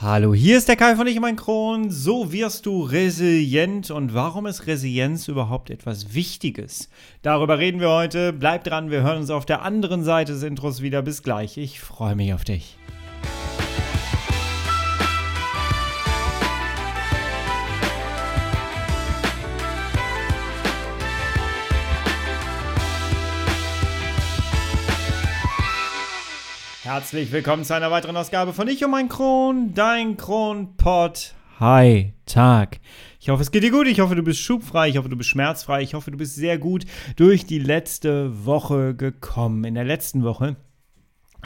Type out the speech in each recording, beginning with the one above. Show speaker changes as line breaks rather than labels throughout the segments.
Hallo, hier ist der Kai von Ich mein Kron. So wirst du resilient. Und warum ist Resilienz überhaupt etwas Wichtiges? Darüber reden wir heute. Bleib dran, wir hören uns auf der anderen Seite des Intros wieder. Bis gleich. Ich freue mich auf dich. Herzlich willkommen zu einer weiteren Ausgabe von Ich und mein Kron, dein Kronpott. Hi, Tag. Ich hoffe, es geht dir gut. Ich hoffe, du bist schubfrei. Ich hoffe, du bist schmerzfrei. Ich hoffe, du bist sehr gut durch die letzte Woche gekommen. In der letzten Woche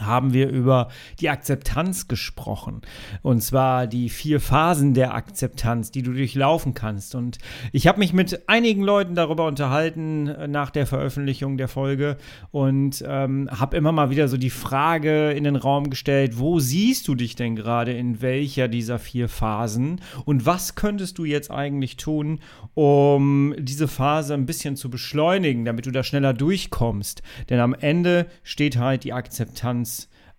haben wir über die Akzeptanz gesprochen. Und zwar die vier Phasen der Akzeptanz, die du durchlaufen kannst. Und ich habe mich mit einigen Leuten darüber unterhalten äh, nach der Veröffentlichung der Folge und ähm, habe immer mal wieder so die Frage in den Raum gestellt, wo siehst du dich denn gerade in welcher dieser vier Phasen? Und was könntest du jetzt eigentlich tun, um diese Phase ein bisschen zu beschleunigen, damit du da schneller durchkommst? Denn am Ende steht halt die Akzeptanz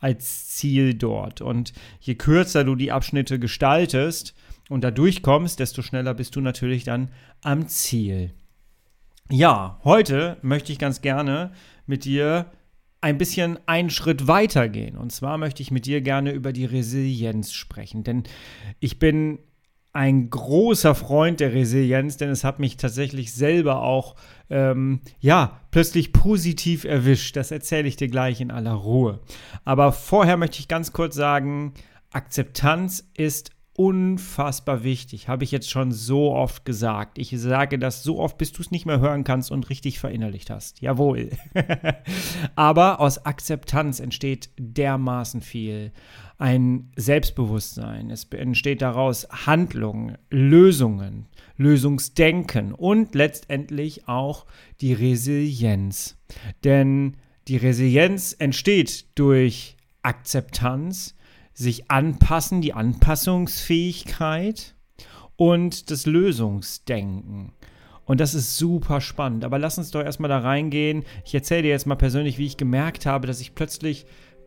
als Ziel dort. Und je kürzer du die Abschnitte gestaltest und da durchkommst, desto schneller bist du natürlich dann am Ziel. Ja, heute möchte ich ganz gerne mit dir ein bisschen einen Schritt weiter gehen. Und zwar möchte ich mit dir gerne über die Resilienz sprechen. Denn ich bin ein großer Freund der Resilienz, denn es hat mich tatsächlich selber auch, ähm, ja, plötzlich positiv erwischt. Das erzähle ich dir gleich in aller Ruhe. Aber vorher möchte ich ganz kurz sagen, Akzeptanz ist unfassbar wichtig. Habe ich jetzt schon so oft gesagt. Ich sage das so oft, bis du es nicht mehr hören kannst und richtig verinnerlicht hast. Jawohl. Aber aus Akzeptanz entsteht dermaßen viel. Ein Selbstbewusstsein. Es entsteht daraus Handlungen, Lösungen, Lösungsdenken und letztendlich auch die Resilienz. Denn die Resilienz entsteht durch Akzeptanz, sich anpassen, die Anpassungsfähigkeit und das Lösungsdenken. Und das ist super spannend. Aber lass uns doch erstmal da reingehen. Ich erzähle dir jetzt mal persönlich, wie ich gemerkt habe, dass ich plötzlich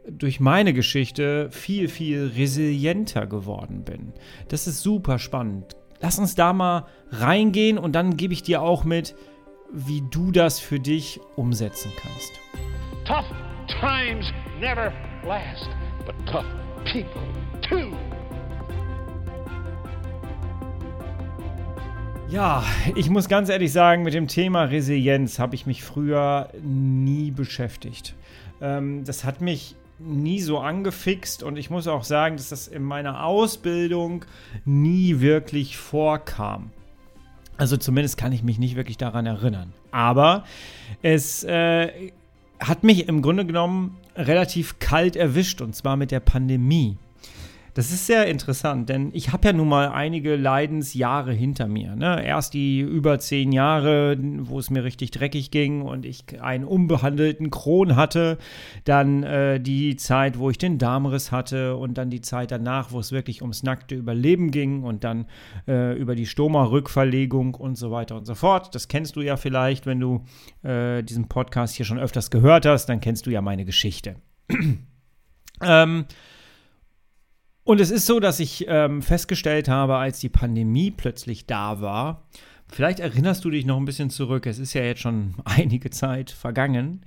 durch meine Geschichte viel, viel resilienter geworden bin. Das ist super spannend. Lass uns da mal reingehen und dann gebe ich dir auch mit, wie du das für dich umsetzen kannst. Tough times never last, but tough people too. Ja, ich muss ganz ehrlich sagen, mit dem Thema Resilienz habe ich mich früher nie beschäftigt. Ähm, das hat mich nie so angefixt und ich muss auch sagen, dass das in meiner Ausbildung nie wirklich vorkam. Also zumindest kann ich mich nicht wirklich daran erinnern. Aber es äh, hat mich im Grunde genommen relativ kalt erwischt und zwar mit der Pandemie. Das ist sehr interessant, denn ich habe ja nun mal einige Leidensjahre hinter mir. Ne? Erst die über zehn Jahre, wo es mir richtig dreckig ging und ich einen unbehandelten Kron hatte. Dann äh, die Zeit, wo ich den Darmriss hatte und dann die Zeit danach, wo es wirklich ums nackte Überleben ging und dann äh, über die Stoma-Rückverlegung und so weiter und so fort. Das kennst du ja vielleicht, wenn du äh, diesen Podcast hier schon öfters gehört hast, dann kennst du ja meine Geschichte. ähm, und es ist so, dass ich ähm, festgestellt habe, als die Pandemie plötzlich da war, Vielleicht erinnerst du dich noch ein bisschen zurück. Es ist ja jetzt schon einige Zeit vergangen.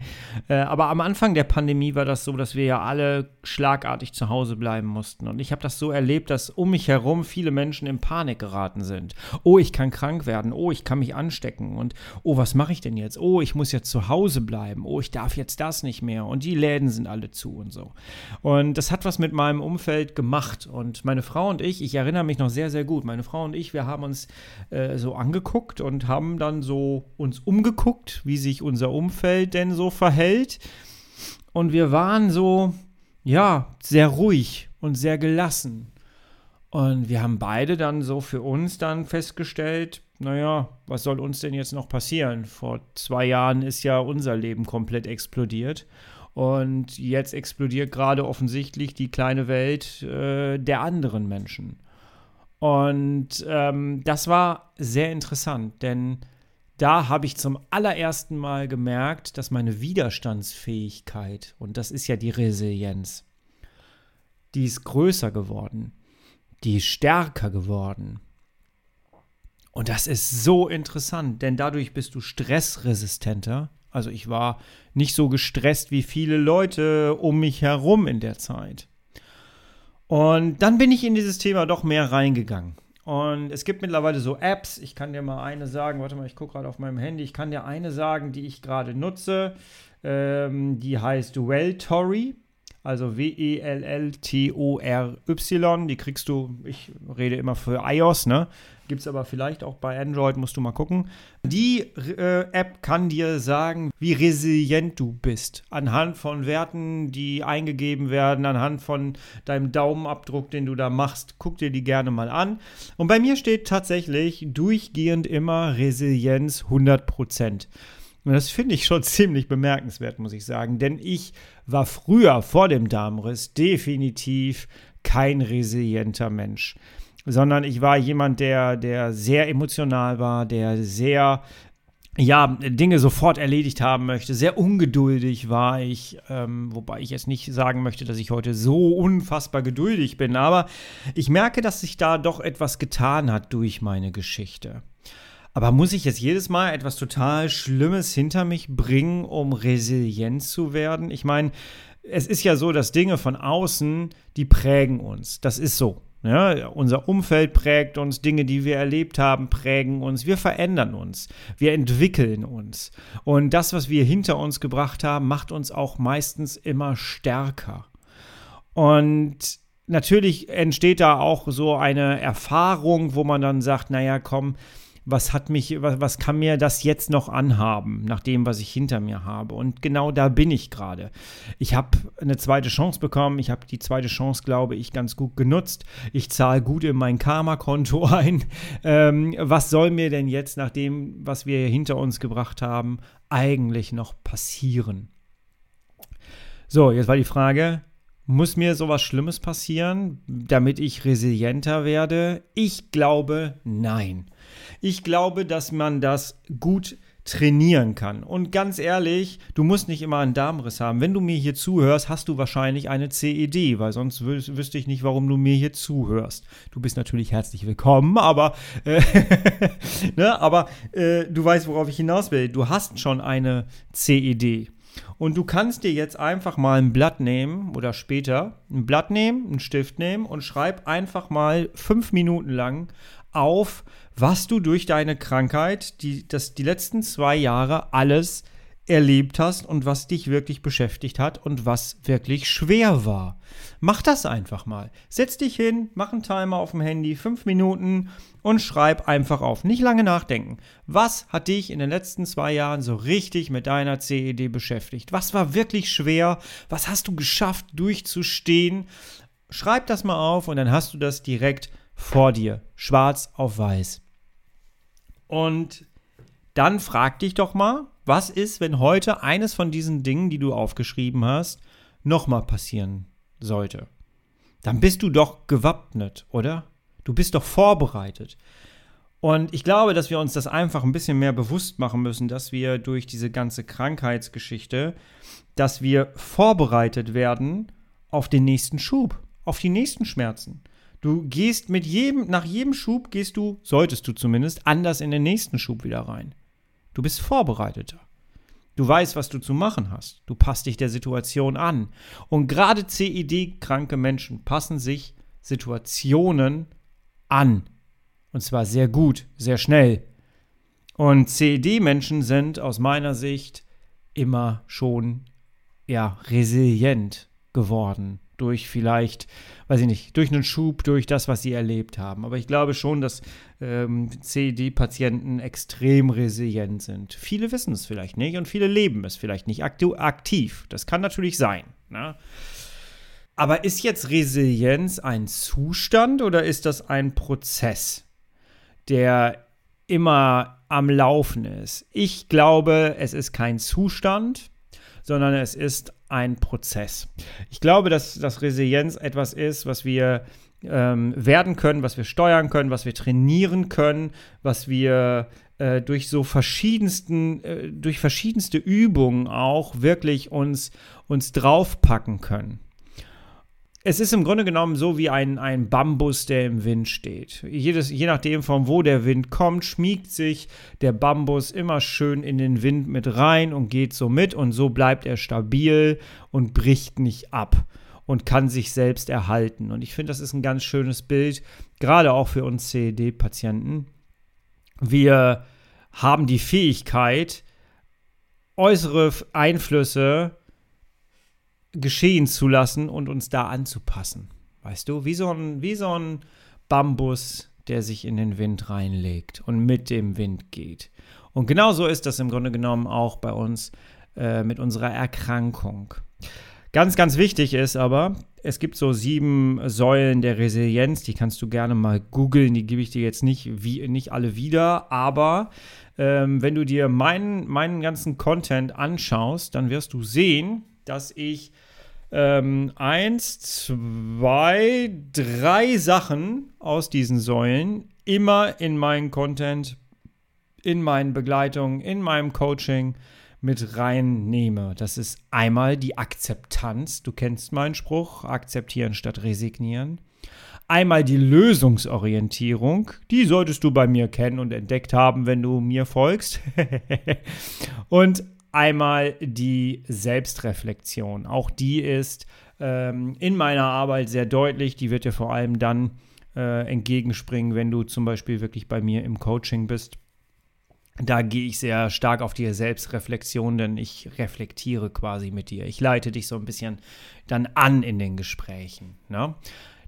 Äh, aber am Anfang der Pandemie war das so, dass wir ja alle schlagartig zu Hause bleiben mussten. Und ich habe das so erlebt, dass um mich herum viele Menschen in Panik geraten sind. Oh, ich kann krank werden. Oh, ich kann mich anstecken. Und oh, was mache ich denn jetzt? Oh, ich muss jetzt zu Hause bleiben. Oh, ich darf jetzt das nicht mehr. Und die Läden sind alle zu und so. Und das hat was mit meinem Umfeld gemacht. Und meine Frau und ich, ich erinnere mich noch sehr, sehr gut. Meine Frau und ich, wir haben uns äh, so angeguckt angeguckt und haben dann so uns umgeguckt, wie sich unser Umfeld denn so verhält. Und wir waren so, ja, sehr ruhig und sehr gelassen. Und wir haben beide dann so für uns dann festgestellt, naja, was soll uns denn jetzt noch passieren? Vor zwei Jahren ist ja unser Leben komplett explodiert. Und jetzt explodiert gerade offensichtlich die kleine Welt äh, der anderen Menschen. Und ähm, das war sehr interessant, denn da habe ich zum allerersten Mal gemerkt, dass meine Widerstandsfähigkeit, und das ist ja die Resilienz, die ist größer geworden. die ist stärker geworden. Und das ist so interessant, denn dadurch bist du stressresistenter. Also ich war nicht so gestresst wie viele Leute um mich herum in der Zeit. Und dann bin ich in dieses Thema doch mehr reingegangen. Und es gibt mittlerweile so Apps. Ich kann dir mal eine sagen. Warte mal, ich gucke gerade auf meinem Handy. Ich kann dir eine sagen, die ich gerade nutze. Ähm, die heißt Welltory. Also W-E-L-L-T-O-R-Y. Die kriegst du, ich rede immer für iOS, ne? Gibt es aber vielleicht auch bei Android, musst du mal gucken. Die äh, App kann dir sagen, wie resilient du bist. Anhand von Werten, die eingegeben werden, anhand von deinem Daumenabdruck, den du da machst. Guck dir die gerne mal an. Und bei mir steht tatsächlich durchgehend immer Resilienz 100%. Und das finde ich schon ziemlich bemerkenswert, muss ich sagen. Denn ich war früher vor dem Darmriss definitiv kein resilienter Mensch sondern ich war jemand, der, der sehr emotional war, der sehr ja, Dinge sofort erledigt haben möchte. Sehr ungeduldig war ich, ähm, wobei ich jetzt nicht sagen möchte, dass ich heute so unfassbar geduldig bin, aber ich merke, dass sich da doch etwas getan hat durch meine Geschichte. Aber muss ich jetzt jedes Mal etwas total Schlimmes hinter mich bringen, um resilient zu werden? Ich meine, es ist ja so, dass Dinge von außen, die prägen uns. Das ist so. Ja, unser Umfeld prägt uns, Dinge, die wir erlebt haben, prägen uns. Wir verändern uns, wir entwickeln uns. Und das, was wir hinter uns gebracht haben, macht uns auch meistens immer stärker. Und natürlich entsteht da auch so eine Erfahrung, wo man dann sagt, naja, komm, was hat mich, was, was kann mir das jetzt noch anhaben, nach dem, was ich hinter mir habe? Und genau da bin ich gerade. Ich habe eine zweite Chance bekommen. Ich habe die zweite Chance, glaube ich, ganz gut genutzt. Ich zahle gut in mein Karma-Konto ein. Ähm, was soll mir denn jetzt, nach dem, was wir hinter uns gebracht haben, eigentlich noch passieren? So, jetzt war die Frage, muss mir sowas Schlimmes passieren, damit ich resilienter werde? Ich glaube, nein. Ich glaube, dass man das gut trainieren kann. Und ganz ehrlich, du musst nicht immer einen Darmriss haben. Wenn du mir hier zuhörst, hast du wahrscheinlich eine CED, weil sonst wü wüsste ich nicht, warum du mir hier zuhörst. Du bist natürlich herzlich willkommen, aber, äh, ne, aber äh, du weißt, worauf ich hinaus will. Du hast schon eine CED. Und du kannst dir jetzt einfach mal ein Blatt nehmen oder später ein Blatt nehmen, einen Stift nehmen und schreib einfach mal fünf Minuten lang auf, was du durch deine Krankheit, die, das, die letzten zwei Jahre alles erlebt hast und was dich wirklich beschäftigt hat und was wirklich schwer war. Mach das einfach mal. Setz dich hin, mach einen Timer auf dem Handy, fünf Minuten und schreib einfach auf. Nicht lange nachdenken. Was hat dich in den letzten zwei Jahren so richtig mit deiner CED beschäftigt? Was war wirklich schwer? Was hast du geschafft durchzustehen? Schreib das mal auf und dann hast du das direkt vor dir, schwarz auf weiß. Und dann frag dich doch mal, was ist, wenn heute eines von diesen Dingen, die du aufgeschrieben hast, nochmal passieren sollte? Dann bist du doch gewappnet, oder? Du bist doch vorbereitet. Und ich glaube, dass wir uns das einfach ein bisschen mehr bewusst machen müssen, dass wir durch diese ganze Krankheitsgeschichte, dass wir vorbereitet werden auf den nächsten Schub, auf die nächsten Schmerzen. Du gehst mit jedem, nach jedem Schub gehst du, solltest du zumindest, anders in den nächsten Schub wieder rein. Du bist vorbereiteter. Du weißt, was du zu machen hast. Du passt dich der Situation an. Und gerade CID-kranke Menschen passen sich Situationen an. Und zwar sehr gut, sehr schnell. Und CID-Menschen sind aus meiner Sicht immer schon ja, resilient geworden durch vielleicht, weiß ich nicht, durch einen Schub, durch das, was sie erlebt haben. Aber ich glaube schon, dass ähm, CED-Patienten extrem resilient sind. Viele wissen es vielleicht nicht und viele leben es vielleicht nicht aktiv. Das kann natürlich sein. Ne? Aber ist jetzt Resilienz ein Zustand oder ist das ein Prozess, der immer am Laufen ist? Ich glaube, es ist kein Zustand, sondern es ist ein Prozess. Ich glaube, dass, dass Resilienz etwas ist, was wir ähm, werden können, was wir steuern können, was wir trainieren können, was wir äh, durch so verschiedensten, äh, durch verschiedenste Übungen auch wirklich uns, uns draufpacken können. Es ist im Grunde genommen so wie ein, ein Bambus, der im Wind steht. Jedes, je nachdem, von wo der Wind kommt, schmiegt sich der Bambus immer schön in den Wind mit rein und geht so mit und so bleibt er stabil und bricht nicht ab und kann sich selbst erhalten. Und ich finde, das ist ein ganz schönes Bild, gerade auch für uns CED-Patienten. Wir haben die Fähigkeit, äußere Einflüsse geschehen zu lassen und uns da anzupassen. Weißt du, wie so ein, wie so ein Bambus, der sich in den Wind reinlegt und mit dem Wind geht. Und genauso ist das im Grunde genommen auch bei uns äh, mit unserer Erkrankung. Ganz, ganz wichtig ist aber, es gibt so sieben Säulen der Resilienz, die kannst du gerne mal googeln, die gebe ich dir jetzt nicht, wie, nicht alle wieder, aber ähm, wenn du dir meinen, meinen ganzen Content anschaust, dann wirst du sehen, dass ich ähm, eins, zwei, drei Sachen aus diesen Säulen immer in meinen Content, in meinen Begleitungen, in meinem Coaching mit reinnehme. Das ist einmal die Akzeptanz. Du kennst meinen Spruch, akzeptieren statt resignieren. Einmal die Lösungsorientierung. Die solltest du bei mir kennen und entdeckt haben, wenn du mir folgst. und einmal die Selbstreflexion. Auch die ist ähm, in meiner Arbeit sehr deutlich. Die wird dir vor allem dann äh, entgegenspringen, wenn du zum Beispiel wirklich bei mir im Coaching bist. Da gehe ich sehr stark auf die Selbstreflexion, denn ich reflektiere quasi mit dir. Ich leite dich so ein bisschen dann an in den Gesprächen. Ne?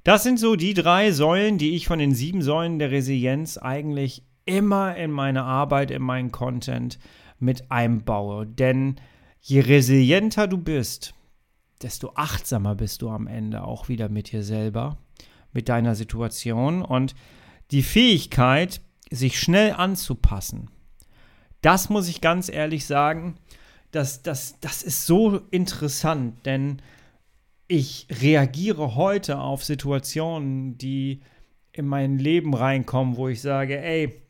Das sind so die drei Säulen, die ich von den sieben Säulen der Resilienz eigentlich immer in meine Arbeit, in meinen Content mit einbaue. Denn je resilienter du bist, desto achtsamer bist du am Ende auch wieder mit dir selber, mit deiner Situation und die Fähigkeit, sich schnell anzupassen. Das muss ich ganz ehrlich sagen, das, das, das ist so interessant, denn ich reagiere heute auf Situationen, die in mein Leben reinkommen, wo ich sage, ey,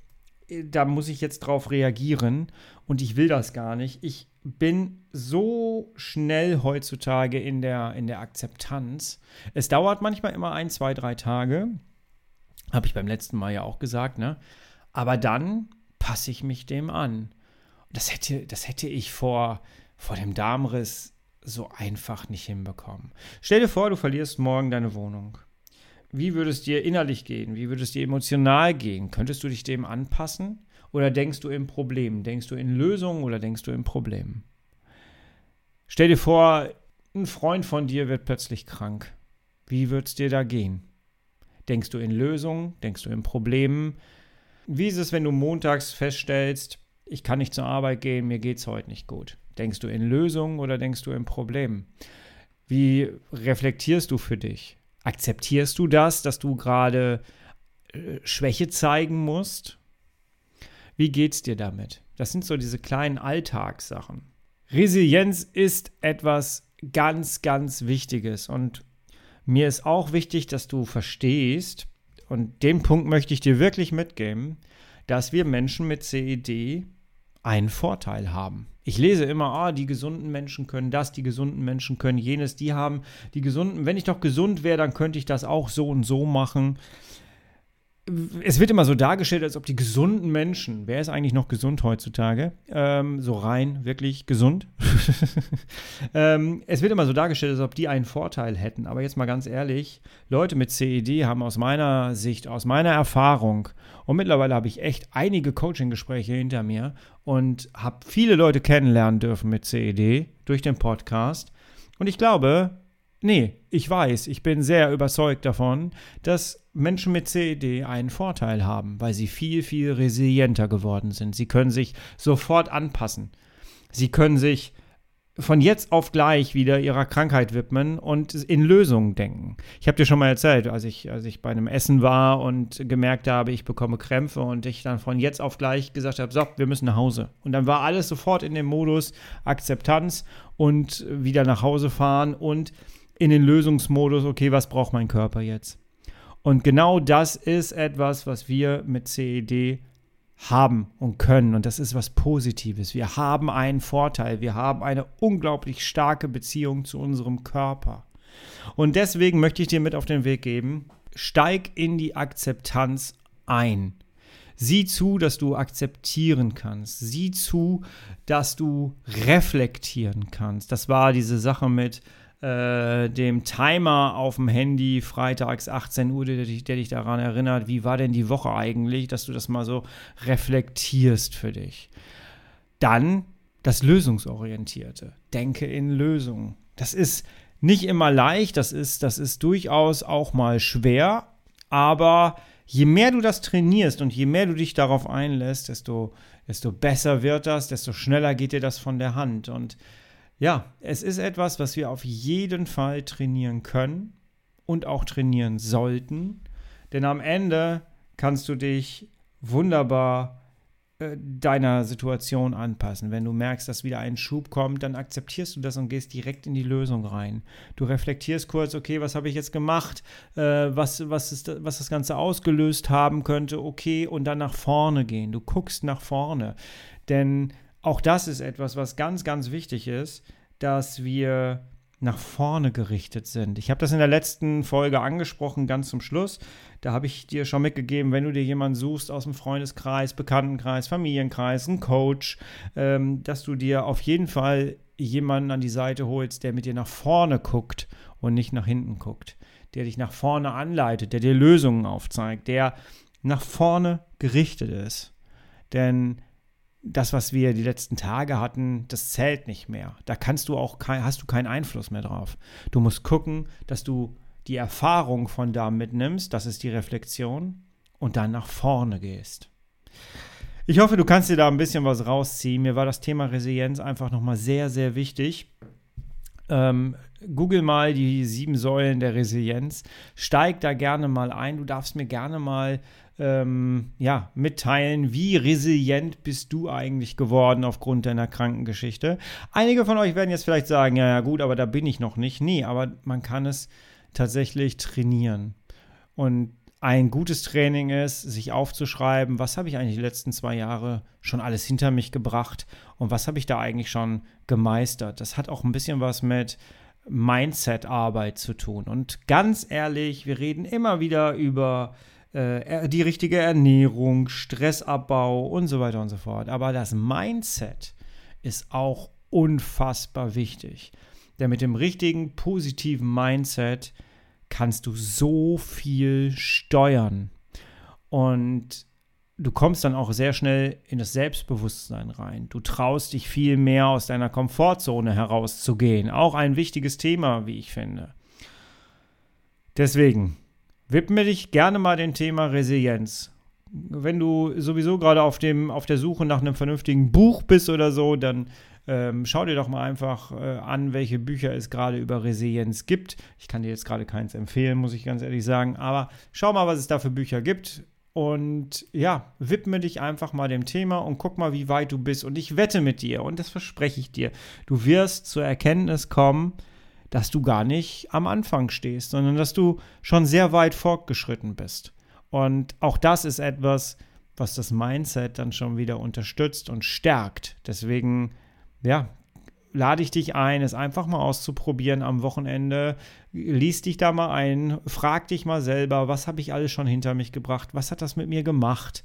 da muss ich jetzt drauf reagieren und ich will das gar nicht. Ich bin so schnell heutzutage in der, in der Akzeptanz. Es dauert manchmal immer ein, zwei, drei Tage. Habe ich beim letzten Mal ja auch gesagt, ne? Aber dann passe ich mich dem an. Das hätte, das hätte ich vor, vor dem Darmriss so einfach nicht hinbekommen. Stell dir vor, du verlierst morgen deine Wohnung. Wie würde es dir innerlich gehen? Wie würde es dir emotional gehen? Könntest du dich dem anpassen? Oder denkst du in Problemen? Denkst du in Lösungen oder denkst du in Problemen? Stell dir vor, ein Freund von dir wird plötzlich krank. Wie wird es dir da gehen? Denkst du in Lösungen? Denkst du in Problemen? Wie ist es, wenn du montags feststellst, ich kann nicht zur Arbeit gehen, mir geht es heute nicht gut? Denkst du in Lösungen oder denkst du in Problemen? Wie reflektierst du für dich? Akzeptierst du das, dass du gerade äh, Schwäche zeigen musst? Wie geht's dir damit? Das sind so diese kleinen Alltagssachen. Resilienz ist etwas ganz, ganz Wichtiges und mir ist auch wichtig, dass du verstehst, und den Punkt möchte ich dir wirklich mitgeben, dass wir Menschen mit CED einen Vorteil haben. Ich lese immer, ah, die gesunden Menschen können das, die gesunden Menschen können jenes, die haben die gesunden, wenn ich doch gesund wäre, dann könnte ich das auch so und so machen es wird immer so dargestellt, als ob die gesunden Menschen, wer ist eigentlich noch gesund heutzutage? Ähm, so rein, wirklich gesund. ähm, es wird immer so dargestellt, als ob die einen Vorteil hätten. Aber jetzt mal ganz ehrlich, Leute mit CED haben aus meiner Sicht, aus meiner Erfahrung, und mittlerweile habe ich echt einige Coaching-Gespräche hinter mir und habe viele Leute kennenlernen dürfen mit CED durch den Podcast. Und ich glaube, Nee, ich weiß, ich bin sehr überzeugt davon, dass Menschen mit CED einen Vorteil haben, weil sie viel, viel resilienter geworden sind. Sie können sich sofort anpassen. Sie können sich von jetzt auf gleich wieder ihrer Krankheit widmen und in Lösungen denken. Ich habe dir schon mal erzählt, als ich, als ich bei einem Essen war und gemerkt habe, ich bekomme Krämpfe und ich dann von jetzt auf gleich gesagt habe, so, wir müssen nach Hause. Und dann war alles sofort in dem Modus Akzeptanz und wieder nach Hause fahren und in den Lösungsmodus, okay, was braucht mein Körper jetzt? Und genau das ist etwas, was wir mit CED haben und können. Und das ist was Positives. Wir haben einen Vorteil. Wir haben eine unglaublich starke Beziehung zu unserem Körper. Und deswegen möchte ich dir mit auf den Weg geben, steig in die Akzeptanz ein. Sieh zu, dass du akzeptieren kannst. Sieh zu, dass du reflektieren kannst. Das war diese Sache mit äh, dem Timer auf dem Handy freitags 18 Uhr, der dich, der dich daran erinnert, wie war denn die Woche eigentlich, dass du das mal so reflektierst für dich. Dann das Lösungsorientierte. Denke in Lösungen. Das ist nicht immer leicht, das ist, das ist durchaus auch mal schwer, aber je mehr du das trainierst und je mehr du dich darauf einlässt, desto, desto besser wird das, desto schneller geht dir das von der Hand. Und ja, es ist etwas, was wir auf jeden Fall trainieren können und auch trainieren sollten. Denn am Ende kannst du dich wunderbar äh, deiner Situation anpassen. Wenn du merkst, dass wieder ein Schub kommt, dann akzeptierst du das und gehst direkt in die Lösung rein. Du reflektierst kurz, okay, was habe ich jetzt gemacht, äh, was, was, ist, was das Ganze ausgelöst haben könnte, okay, und dann nach vorne gehen. Du guckst nach vorne. Denn auch das ist etwas, was ganz, ganz wichtig ist, dass wir nach vorne gerichtet sind. Ich habe das in der letzten Folge angesprochen, ganz zum Schluss. Da habe ich dir schon mitgegeben, wenn du dir jemanden suchst aus dem Freundeskreis, Bekanntenkreis, Familienkreis, einen Coach, ähm, dass du dir auf jeden Fall jemanden an die Seite holst, der mit dir nach vorne guckt und nicht nach hinten guckt, der dich nach vorne anleitet, der dir Lösungen aufzeigt, der nach vorne gerichtet ist. Denn das, was wir die letzten Tage hatten, das zählt nicht mehr. Da kannst du auch kein, hast du keinen Einfluss mehr drauf. Du musst gucken, dass du die Erfahrung von da mitnimmst, das ist die Reflexion, und dann nach vorne gehst. Ich hoffe, du kannst dir da ein bisschen was rausziehen. Mir war das Thema Resilienz einfach nochmal sehr, sehr wichtig. Ähm, Google mal die sieben Säulen der Resilienz. Steig da gerne mal ein. Du darfst mir gerne mal ähm, ja, mitteilen, wie resilient bist du eigentlich geworden aufgrund deiner Krankengeschichte. Einige von euch werden jetzt vielleicht sagen, ja, ja gut, aber da bin ich noch nicht. Nee, aber man kann es tatsächlich trainieren. Und ein gutes Training ist, sich aufzuschreiben, was habe ich eigentlich die letzten zwei Jahre schon alles hinter mich gebracht und was habe ich da eigentlich schon gemeistert. Das hat auch ein bisschen was mit Mindset-Arbeit zu tun. Und ganz ehrlich, wir reden immer wieder über äh, die richtige Ernährung, Stressabbau und so weiter und so fort. Aber das Mindset ist auch unfassbar wichtig. Denn mit dem richtigen positiven Mindset kannst du so viel steuern. Und du kommst dann auch sehr schnell in das Selbstbewusstsein rein. Du traust dich viel mehr aus deiner Komfortzone herauszugehen. Auch ein wichtiges Thema, wie ich finde. Deswegen, widme dich gerne mal dem Thema Resilienz. Wenn du sowieso gerade auf, auf der Suche nach einem vernünftigen Buch bist oder so, dann ähm, schau dir doch mal einfach äh, an, welche Bücher es gerade über Resilienz gibt. Ich kann dir jetzt gerade keins empfehlen, muss ich ganz ehrlich sagen, aber schau mal, was es da für Bücher gibt. Und ja, widme dich einfach mal dem Thema und guck mal, wie weit du bist. Und ich wette mit dir, und das verspreche ich dir, du wirst zur Erkenntnis kommen, dass du gar nicht am Anfang stehst, sondern dass du schon sehr weit fortgeschritten bist. Und auch das ist etwas, was das Mindset dann schon wieder unterstützt und stärkt. Deswegen, ja, lade ich dich ein, es einfach mal auszuprobieren am Wochenende. Lies dich da mal ein, frag dich mal selber, was habe ich alles schon hinter mich gebracht, was hat das mit mir gemacht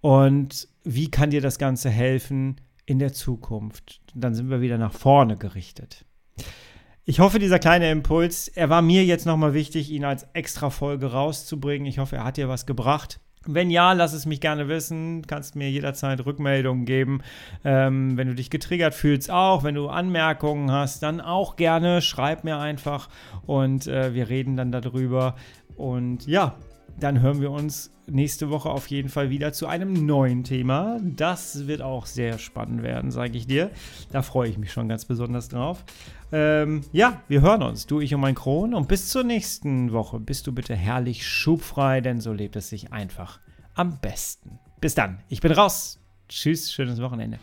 und wie kann dir das Ganze helfen in der Zukunft. Dann sind wir wieder nach vorne gerichtet. Ich hoffe, dieser kleine Impuls, er war mir jetzt nochmal wichtig, ihn als extra Folge rauszubringen. Ich hoffe, er hat dir was gebracht. Wenn ja, lass es mich gerne wissen. Kannst mir jederzeit Rückmeldungen geben. Ähm, wenn du dich getriggert fühlst, auch. Wenn du Anmerkungen hast, dann auch gerne. Schreib mir einfach und äh, wir reden dann darüber. Und ja, dann hören wir uns nächste Woche auf jeden Fall wieder zu einem neuen Thema. Das wird auch sehr spannend werden, sage ich dir. Da freue ich mich schon ganz besonders drauf. Ähm, ja, wir hören uns, du, ich und mein Kron. Und bis zur nächsten Woche bist du bitte herrlich schubfrei, denn so lebt es sich einfach am besten. Bis dann, ich bin raus. Tschüss, schönes Wochenende.